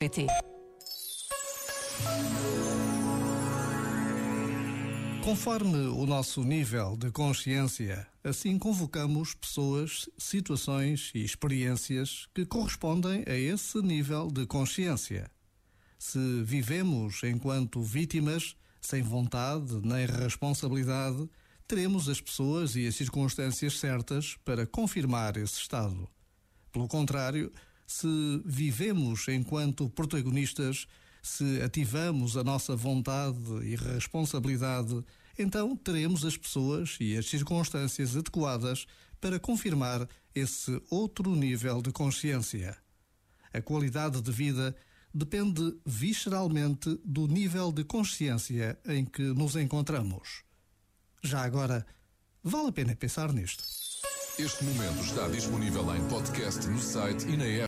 PT. Conforme o nosso nível de consciência, assim convocamos pessoas, situações e experiências que correspondem a esse nível de consciência. Se vivemos enquanto vítimas, sem vontade nem responsabilidade, teremos as pessoas e as circunstâncias certas para confirmar esse estado. Pelo contrário, se vivemos enquanto protagonistas, se ativamos a nossa vontade e responsabilidade, então teremos as pessoas e as circunstâncias adequadas para confirmar esse outro nível de consciência. A qualidade de vida depende visceralmente do nível de consciência em que nos encontramos. Já agora, vale a pena pensar nisto. Este momento está disponível em podcast no site e na app.